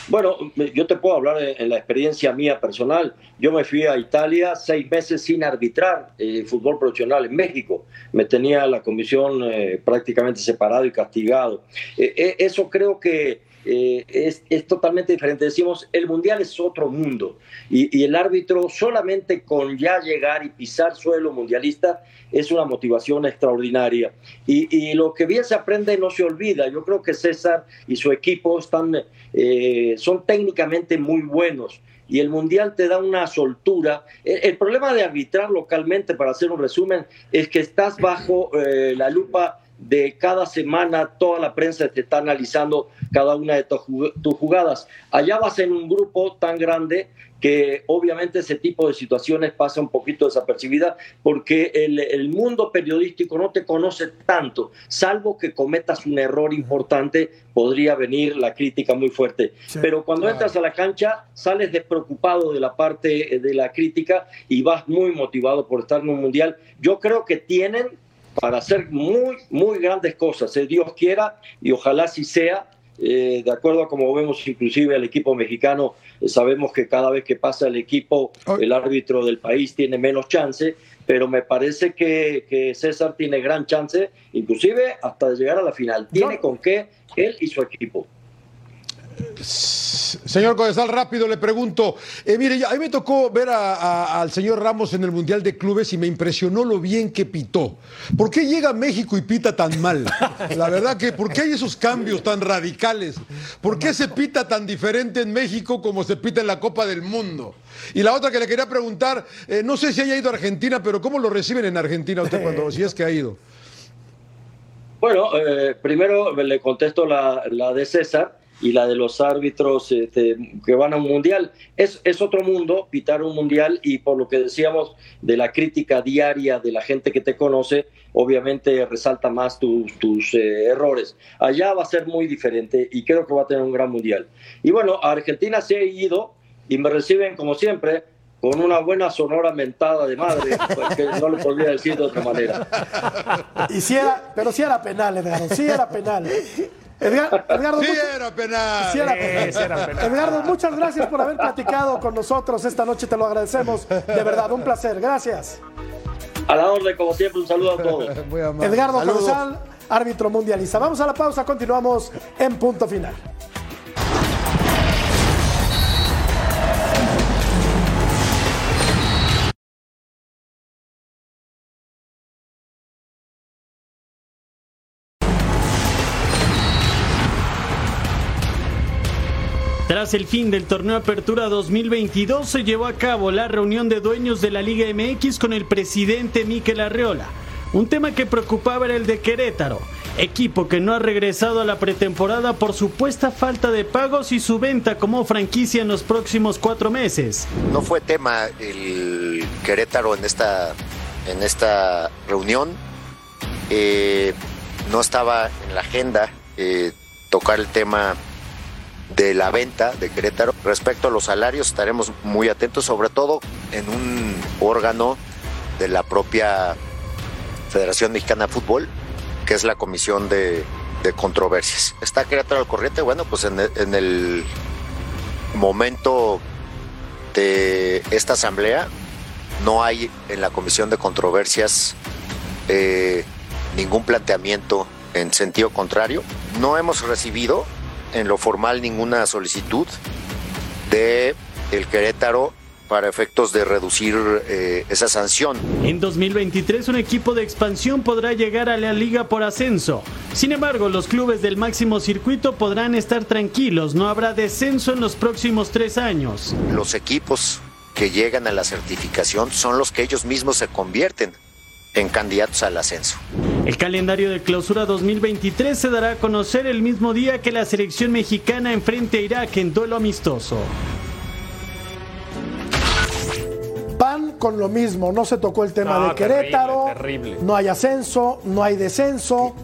Bueno, yo te puedo hablar en la experiencia mía personal. Yo me fui a Italia seis meses sin arbitrar eh, fútbol profesional en México. Me tenía la comisión eh, prácticamente separado y castigado. Eh, eh, eso creo que eh, es, es, totalmente diferente. Decimos, el mundial es otro mundo y, y, el árbitro solamente con ya llegar y pisar suelo mundialista es una motivación extraordinaria. Y, y lo que bien se aprende no se olvida. Yo creo que César y su equipo están, eh, son técnicamente muy buenos y el mundial te da una soltura. El, problema de arbitrar localmente, para hacer un resumen, es que estás bajo eh, la lupa de cada semana toda la prensa te está analizando cada una de tus jugadas. Allá vas en un grupo tan grande que obviamente ese tipo de situaciones pasa un poquito desapercibida porque el, el, mundo periodístico no te conoce tanto, salvo que cometas un error importante, podría venir la crítica muy fuerte. Sí, Pero cuando claro. entras a la cancha, sales despreocupado de la parte de la crítica y vas muy motivado por estar en un mundial. Yo creo que tienen para hacer muy, muy grandes cosas, eh, Dios quiera, y ojalá sí sea, eh, de acuerdo a como vemos inclusive al equipo mexicano, eh, sabemos que cada vez que pasa el equipo, el árbitro del país tiene menos chance, pero me parece que, que César tiene gran chance, inclusive hasta llegar a la final. Tiene con qué él y su equipo. Señor Codesal, rápido le pregunto. Eh, mire, a mí me tocó ver a, a, al señor Ramos en el Mundial de Clubes y me impresionó lo bien que pitó. ¿Por qué llega a México y pita tan mal? La verdad que, ¿por qué hay esos cambios tan radicales? ¿Por qué se pita tan diferente en México como se pita en la Copa del Mundo? Y la otra que le quería preguntar, eh, no sé si haya ido a Argentina, pero ¿cómo lo reciben en Argentina usted cuando, si es que ha ido? Bueno, eh, primero le contesto la, la de César y la de los árbitros este, que van a un mundial. Es, es, otro mundo pitar un mundial y por lo que decíamos de la crítica diaria de la gente que te conoce, obviamente resalta más tus, tus eh, errores. Allá va a ser muy diferente y creo que va a tener un gran mundial. Y bueno, a Argentina se ha ido y me reciben como siempre con una buena sonora mentada de madre, porque no lo podría decir de otra manera. Y si era, pero sí era penal, Edgardo, sí era penal. Edgar, Edgardo, sí, era penal. Sí era penal. Sí, era penal. Edgardo, muchas gracias por haber platicado con nosotros esta noche, te lo agradecemos. De verdad, un placer. Gracias. A la orden, como siempre, un saludo a todos. Edgardo árbitro mundialista. Vamos a la pausa, continuamos en punto final. Tras el fin del torneo Apertura 2022 se llevó a cabo la reunión de dueños de la Liga MX con el presidente Miquel Arreola. Un tema que preocupaba era el de Querétaro, equipo que no ha regresado a la pretemporada por supuesta falta de pagos y su venta como franquicia en los próximos cuatro meses. No fue tema el Querétaro en esta, en esta reunión. Eh, no estaba en la agenda eh, tocar el tema de la venta de Querétaro. Respecto a los salarios, estaremos muy atentos, sobre todo en un órgano de la propia Federación Mexicana de Fútbol, que es la Comisión de, Controversias. ¿Está Querétaro al corriente? Bueno, pues en el momento de esta asamblea no hay en la Comisión de Controversias eh, ningún planteamiento en sentido contrario. No hemos recibido en lo formal ninguna solicitud de el Querétaro para efectos de reducir eh, esa sanción. En 2023 un equipo de expansión podrá llegar a la liga por ascenso. Sin embargo, los clubes del máximo circuito podrán estar tranquilos, no habrá descenso en los próximos tres años. Los equipos que llegan a la certificación son los que ellos mismos se convierten en candidatos al ascenso. El calendario de clausura 2023 se dará a conocer el mismo día que la selección mexicana enfrente a Irak en duelo amistoso. Pan con lo mismo, no se tocó el tema No, de Querétaro, terrible, terrible. no hay ascenso, no hay descenso.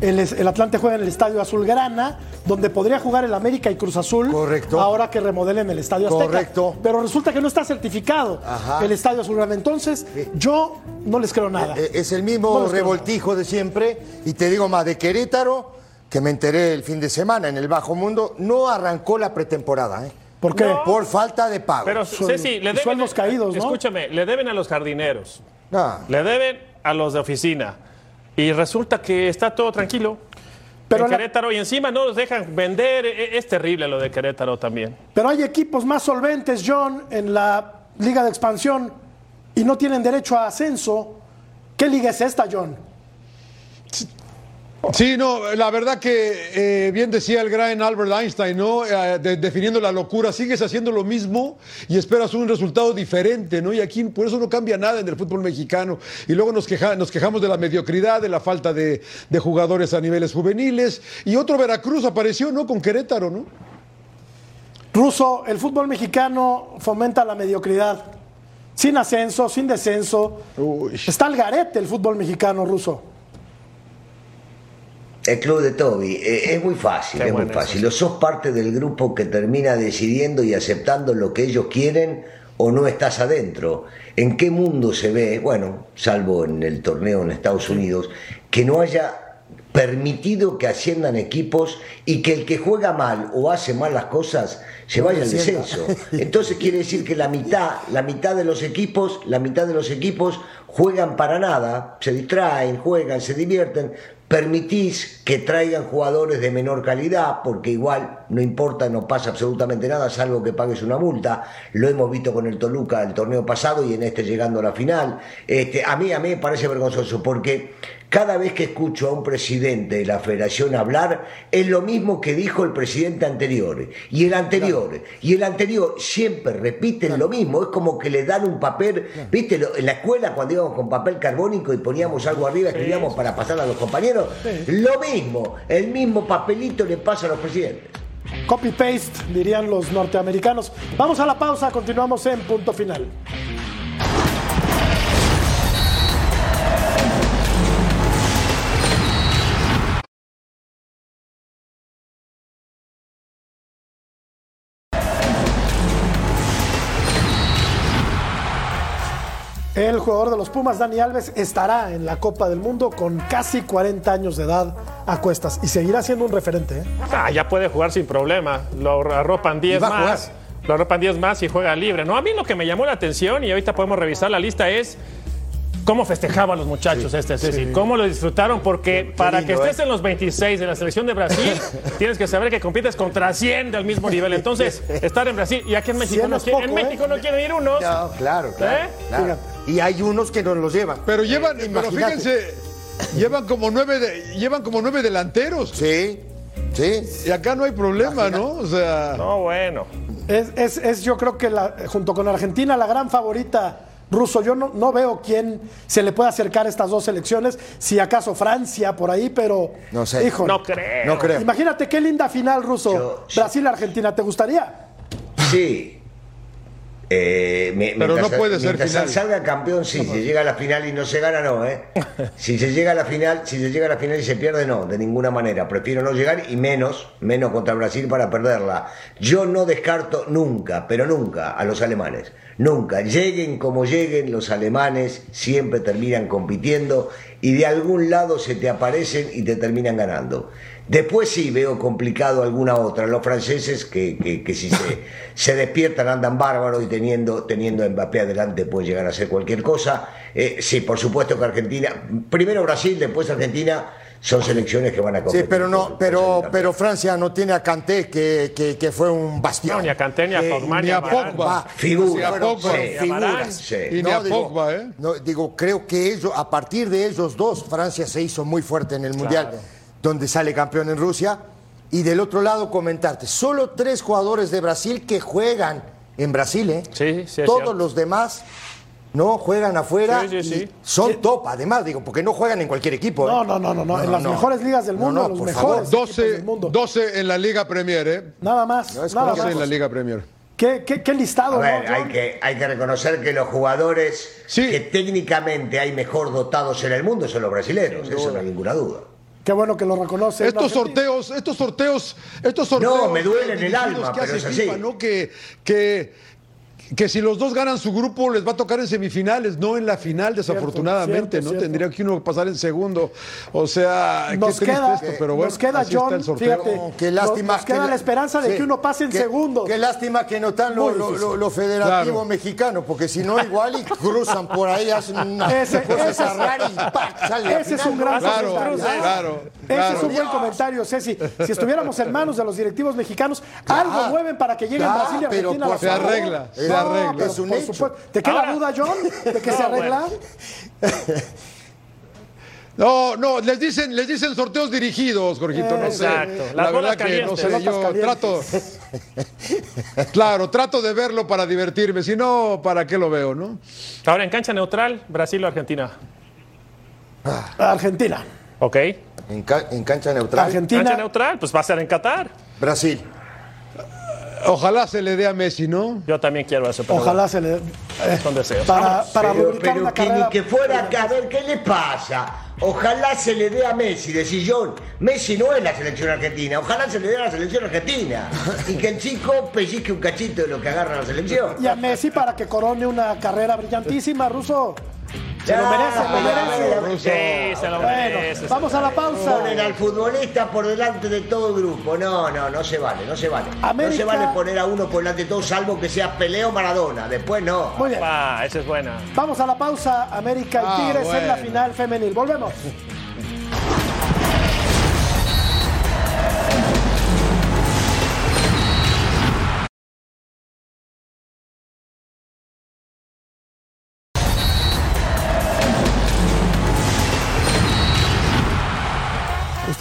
El, Atlante juega en el Estadio Azulgrana, donde podría jugar el América y Cruz Azul. Correcto. Ahora que remodelen el Estadio Azteca. Correcto. Pero resulta que no está certificado Ajá. el Estadio Azulgrana. Entonces, yo no les creo nada. Eh, Es el mismo revoltijo de siempre. Y te digo más, de Querétaro, que me enteré el fin de semana en el Bajo Mundo, no arrancó la pretemporada. ¿eh? ¿Por qué? Por falta de pago. Pero Ceci, le deben, sueldos caídos, ¿no? Escúchame, le deben a los jardineros, Ah, le deben a los de oficina. Y resulta que está todo tranquilo. Pero en la- Querétaro y encima no los dejan vender. E- Es terrible lo de Querétaro también. Pero hay equipos más solventes, John, en la Liga de Expansión y no tienen derecho a ascenso. ¿Qué liga es esta, John? Sí, no, la verdad que eh, bien decía el gran Albert Einstein, ¿no? Eh, de- definiendo la locura, sigues haciendo lo mismo y esperas un resultado diferente, ¿no? Y aquí por eso no cambia nada en el fútbol mexicano. Y luego nos, queja- nos quejamos de la mediocridad, de la falta de, de jugadores a niveles juveniles. Y otro Veracruz apareció, ¿no? Con Querétaro, ¿no? Ruso, el fútbol mexicano fomenta la mediocridad. Sin ascenso, sin descenso. Está al garete el fútbol mexicano, Ruso. El club de Toby, eh, es muy fácil, Qué es muy eso, fácil. O sos parte del grupo que termina decidiendo y aceptando lo que ellos quieren o no estás adentro. ¿En qué mundo se ve, bueno, salvo en el torneo en Estados Unidos, que no haya permitido que asciendan equipos y que el que juega mal o hace mal las cosas se vaya al descenso? Entonces quiere decir que la mitad, la mitad de los equipos, la mitad de los equipos juegan para nada, se distraen, juegan, se divierten. Permitís que traigan jugadores de menor calidad, porque igual no importa, no pasa absolutamente nada, salvo que pagues una multa. Lo hemos visto con el Toluca el torneo pasado y en este llegando a la final. Este, a mí, a mí me parece vergonzoso, porque cada vez que escucho a un presidente de la federación hablar, es lo mismo que dijo el presidente anterior. Y el anterior, y el anterior, siempre repiten lo mismo. Es como que le dan un papel, viste, en la escuela cuando íbamos con papel carbónico y poníamos algo arriba, escribíamos para pasar a los compañeros. Lo mismo, el mismo papelito le pasa a los presidentes. Copy-paste, dirían los norteamericanos. Vamos a la pausa, continuamos en punto final. El jugador de los Pumas, Dani Alves, estará en la Copa del Mundo con casi 40 años de edad a cuestas y seguirá siendo un referente. ¿eh? Ah, ya puede jugar sin problema. Lo arropan 10 va a más. Lo arropan 10 más y juega libre. No, a mí lo que me llamó la atención, y ahorita podemos revisar la lista, es cómo festejaban los muchachos este, Ceci. Cómo lo disfrutaron, porque para lindo, que estés ¿eh? en los 26 de la selección de Brasil, tienes que saber que compites contra 100 del mismo nivel. Entonces, estar en Brasil, y aquí en México, 100 no, en ¿eh? México no quieren ir unos. No, claro, claro. ¿Eh? claro. Y hay unos que nos los llevan. Pero llevan, pero Imagínate. fíjense, llevan como nueve, de- llevan como nueve delanteros. Sí, sí. Y acá no hay problema, ¿no? O sea. No, bueno. Es, es- es, yo creo que la- junto con Argentina la gran favorita ruso. Yo no, no veo quién se le puede acercar a estas dos selecciones, si acaso Francia por ahí, pero No sé. híjole. No creo. No creo. Imagínate qué linda final ruso. Brasil-Argentina, ¿te gustaría? Sí. Eh, me- Pero no puede ser final. salga campeón, sí. Si llega a la final y no se gana, no, ¿eh? Si se llega a la final, si se llega a la final y se pierde, no, de ninguna manera. Prefiero no llegar y menos, menos contra Brasil para perderla. Yo no descarto nunca, pero nunca, a los alemanes. Nunca. Lleguen como lleguen, los alemanes siempre terminan compitiendo y de algún lado se te aparecen y te terminan ganando. Después sí veo complicado alguna otra. Los franceses que, que- que si se, se despiertan andan bárbaros y teniendo, teniendo a Mbappé adelante puede llegar a hacer cualquier cosa. Eh, sí, por supuesto que Argentina, primero Brasil, después Argentina, son selecciones que van a Sí, competir. pero por no, pero, pero Francia no tiene a Kanté que, que, que fue un bastión. No, ni a Kanté, ni a Eh, Pogba, ni a Pogba. Figuras, Ni a Pogba, sí, figuras, sí. Y ni a Pogba, ¿eh? no, digo, creo que ellos, a partir de ellos dos, Francia se hizo muy fuerte en el Mundial, donde sale campeón en Rusia. Y del otro lado, comentarte, solo tres jugadores de Brasil que juegan en Brasil, ¿eh? Sí, sí, Todos cierto. los demás ¿no? Juegan afuera. Sí, sí, sí. Son top, además, digo, porque no juegan en cualquier equipo. ¿eh? No, no, no, no, no. En las mejores ligas del No, mundo, no, los mejores. favor. equipos 12, del mundo. 12 en la Liga Premier, ¿eh? Nada más, No es nada 12 más. en la Liga Premier. ¿Qué, qué, qué listado, A ver, ¿no, hay que, hay que reconocer que los jugadores Sí. que técnicamente hay mejor dotados en el mundo son los brasileños, eso no hay ninguna duda. Qué bueno que lo reconoce. Estos sorteos, estos sorteos, estos sorteos. me duelen el alma, que pero hace es FIFA, así. ¿no? Que, que, que si los dos ganan su grupo les va a tocar en semifinales, no en la final, desafortunadamente, cierto, ¿no? cierto. Tendría que uno pasar en segundo. O sea, Nos qué triste queda, esto, pero bueno. nos queda así está John, el sorteo. fíjate, No, qué lástima. nos, nos queda que la esperanza de sí, que uno pase en qué- segundo. Qué lástima que no están los Muy lo, difícil. lo- lo federativos Claro. mexicanos, porque si no, igual y cruzan por ahí, hacen una Ese- cosa ese rara y ¡pac! sale Ese es un gran Claro, comentario. claro, Ese claro. es un buen comentario, Ceci. Si estuviéramos en manos de los directivos mexicanos, algo mueven para que lleguen Brasil y pero Argentina a la por Se arregla, se No, arregla. pero Es un por hecho. supuesto. ¿Te queda Ahora- duda, John, de que se No, arregla? No, no, les dicen, les dicen sorteos dirigidos, Jorgito, no sé. Exacto, La verdad que no sé, yo calientes. trato. Claro, trato de verlo para divertirme, si no, ¿para qué lo veo, no? Ahora en cancha neutral, Brasil o Argentina. Argentina. ¿Ok? En, ca- en cancha neutral. Cancha Argentina. neutral, pues va a ser en Qatar. Brasil. Ojalá se le dé a Messi, ¿no? Yo también quiero eso. pero Ojalá se le. eh, Son deseos. para para Pero, rubricar pero una que carrera. ni que fuera acá, a ver qué le pasa. Ojalá se le dé a Messi, decís John. Messi no es la selección argentina, ojalá se le dé a la selección argentina. Y que el chico pellizque un cachito de lo que agarra la selección. Y a Messi para que corone una carrera brillantísima, Ruso. Se lo merece, lo merece. Ruso. Sí, se lo Bueno, merece. vamos a la pausa. Ponen al futbolista por delante de todo el grupo. No, no, no se vale, no se vale. No se vale poner a uno por delante de todo, salvo que sea Peleo Maradona. Después no. Muy bien. Ah, esa es buena. Vamos a la pausa. América y Ah, Tigres en la final femenil. Volvemos.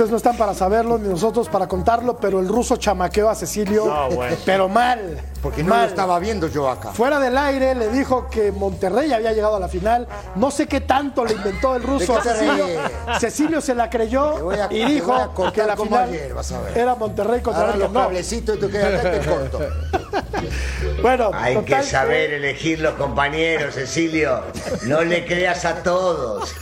Ustedes no están para saberlo, ni nosotros para contarlo, pero el ruso chamaqueó a Cecilio, No, bueno. pero mal. Porque no mal. lo estaba viendo yo acá. Fuera del aire le dijo que Monterrey había llegado a la final. No sé qué tanto le inventó el ruso ¿De a Cecilio. Cecilio se la creyó a- y dijo que la final ayer, vas a ver. era Monterrey contra Ahora América. los No. cablecitos y tú quedas acá y te corto. Bueno, Hay total que saber elegir los compañeros, Cecilio. No le creas a todos.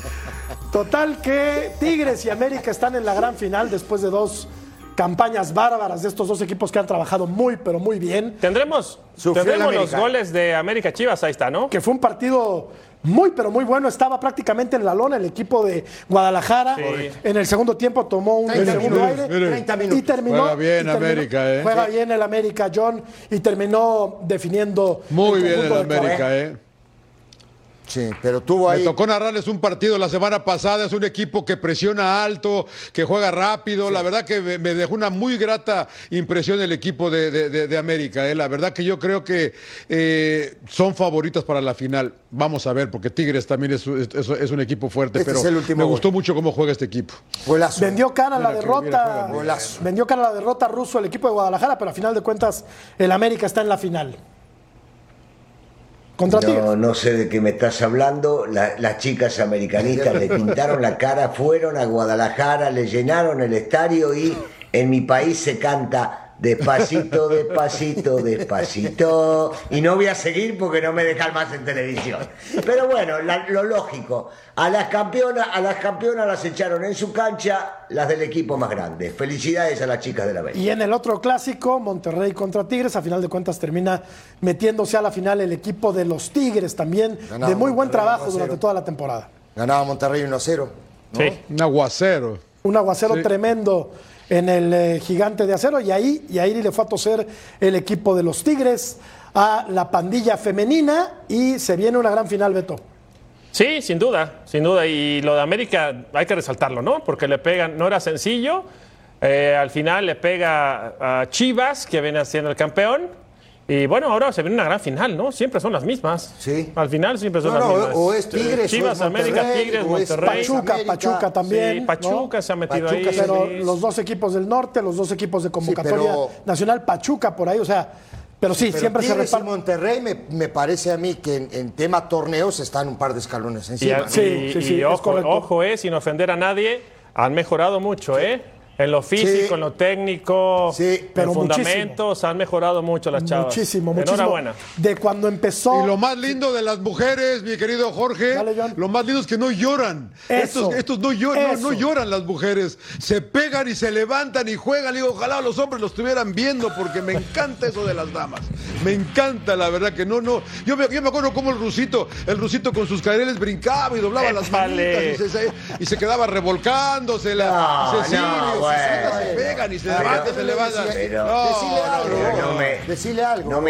Total que Tigres y América están en la gran final después de dos campañas bárbaras de estos dos equipos que han trabajado muy, pero muy bien. Tendremos, tendremos los goles de América Chivas, ahí está, ¿no? Que fue un partido muy, pero muy bueno. Estaba prácticamente en la lona el equipo de Guadalajara. Sí. En el segundo tiempo tomó un 30 segundo minutos, aire. mire. 30 minutos. Y terminó. Juega bien terminó- América, ¿eh? Juega bien el América, John. Y terminó definiendo. Muy bien el América. ¿eh? Sí, pero tuvo Me ahí. tocó narrarles un partido la semana pasada. Es un equipo que presiona alto, que juega rápido. La verdad que me, me dejó una muy grata impresión el equipo de, de- de- de América. ¿eh? La verdad que yo creo que eh, son favoritas para la final. Vamos a ver, porque Tigres también es, es- es un equipo fuerte. Este pero es el último me gol. gustó mucho cómo juega este equipo. Golazo. Vendió cara a la Mira derrota. Vendió cara a la derrota ruso el equipo de Guadalajara, pero a final de cuentas el América está en la final. No, sé de qué me estás hablando. La- las chicas americanistas le pintaron la cara, fueron a Guadalajara, le llenaron el estadio y en mi país se canta despacito, despacito, despacito. Y no voy a seguir porque no me dejan más en televisión. Pero bueno, la- lo lógico. A las campeonas, a las campeonas las echaron en su cancha las del equipo más grande. Felicidades a las chicas de la América. Y en el otro clásico, Monterrey contra Tigres, a final de cuentas termina metiéndose a la final el equipo de los Tigres también, Ganaba de muy buen Monterrey trabajo 1-0. durante toda la temporada. Ganaba Monterrey 1-0. Sí. Un aguacero. Un aguacero Sí. tremendo en el eh, gigante de acero y ahí, le fue a toser el equipo de los Tigres a la pandilla femenina y se viene una gran final, Beto. Sí, sin duda, sin duda. Y lo de América hay que resaltarlo, ¿no? Porque le pegan, no era sencillo. Eh, al final le pega a Chivas, que viene siendo el campeón. Y bueno, ahora se viene una gran final, ¿no? Siempre son las mismas. Sí. Al final siempre son No, las no, mismas. o es Tigres, o Chivas, es América, Tigres, o es Monterrey. Pachuca, América. Pachuca también. Sí, Pachuca ¿no? se ha metido Pachuca ahí. se- Pero sí. los dos equipos del norte, los dos equipos de convocatoria pero- nacional, Pachuca por ahí, o sea, Pero sí, Pero siempre se Tigres y reparte. Monterrey me, me parece a mí que en, en tema torneos están un par de escalones Y, encima. y- y ojo, ojo, eh, sin ofender a nadie, han mejorado mucho, ¿eh? En lo físico, Sí. en lo técnico, pero en fundamentos, han mejorado mucho las chavas. Muchísimo, muchísimo. Enhorabuena. De cuando empezó. Y lo más lindo de las mujeres, mi querido Jorge, lo más lindo es que no lloran. Eso, estos, estos no, lloran, no, eso. no lloran las mujeres. Se pegan y se levantan y juegan. Digo, ojalá los hombres lo estuvieran viendo porque me encanta eso de las damas. Me encanta, la verdad, que no, no. Yo me, yo me acuerdo cómo el rusito, el rusito con sus careles brincaba y doblaba las manitas y se, y se quedaba revolcándose. La, No, bueno. se pegan y se Pero- levantan, se levantan. pero- No, Decile no, algo. no, Pero no me, algo. no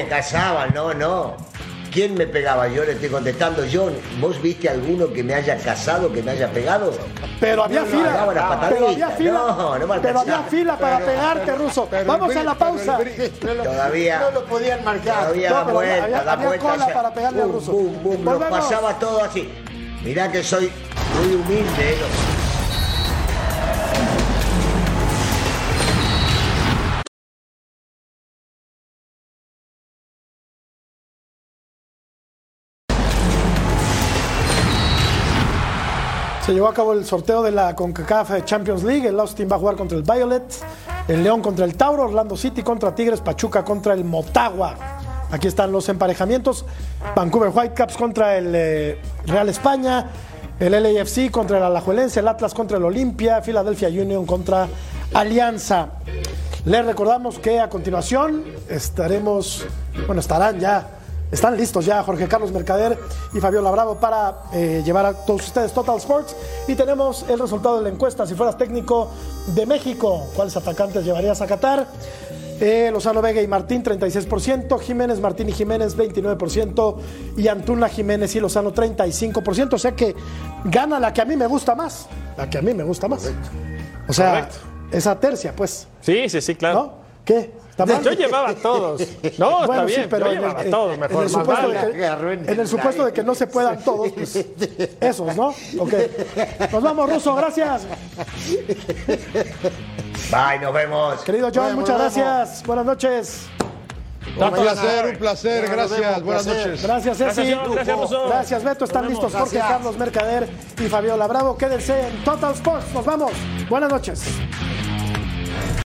no, no. ¿Quién me pegaba? Yo le estoy contestando. Yo, ¿vos viste alguno que me haya casado, que me haya pegado? Pero había No, no, fila. la pero había fila. No, no me pero había fila para Pero- pegarte, pero- ruso. pero Vamos a la pausa. no Todavía- No lo podían marcar. Todavía No, da vuelta, había- da había vuelta. cola o sea, para pegarle al bum, ruso. Volvemos. pasaba todo así. Mirá que soy muy humilde. ¿eh? Se llevó a cabo el sorteo de la CONCACAF Champions League. El Austin va a jugar contra el Violet, el León contra el Tauro, Orlando City contra Tigres, Pachuca contra el Motagua. Aquí están los emparejamientos. Vancouver Whitecaps contra el eh, Real España, el LAFC contra el Alajuelense, el Atlas contra el Olimpia, Philadelphia Union contra Alianza. Les recordamos que a continuación estaremos, bueno, estarán ya, están listos ya Jorge Carlos Mercader y Fabiola Bravo para eh, llevar a todos ustedes Total Sports. Y tenemos el resultado de la encuesta, si fueras técnico de México, ¿cuáles atacantes llevarías a Qatar? Eh, Lozano Vega y Martín 36%, Jiménez Martín y Jiménez 29% y Antuna Jiménez y Lozano 35%, o sea que gana la que a mí me gusta más, la que a mí me gusta más. O sea, Correcto. esa tercia, pues, Sí, sí, sí, claro. ¿no? ¿Qué? Yo llevaba a todos. No, Bueno, está sí, bien, pero yo en el- llevaba a en- todos en mejor. el más supuesto vale. de que- En el supuesto de que no se puedan todos, pues esos, ¿no? Ok. Nos vamos, Ruso, gracias. Bye, nos vemos. Querido John, muchas gracias. Buenas noches. Un placer, un placer. Gracias. Buenas noches. Gracias, Gracias, Ceci. Gracias, Beto. Están listos Jorge Gracias. Carlos Mercader y Fabiola Bravo. Quédense en Total Sports. Nos vamos. Buenas noches.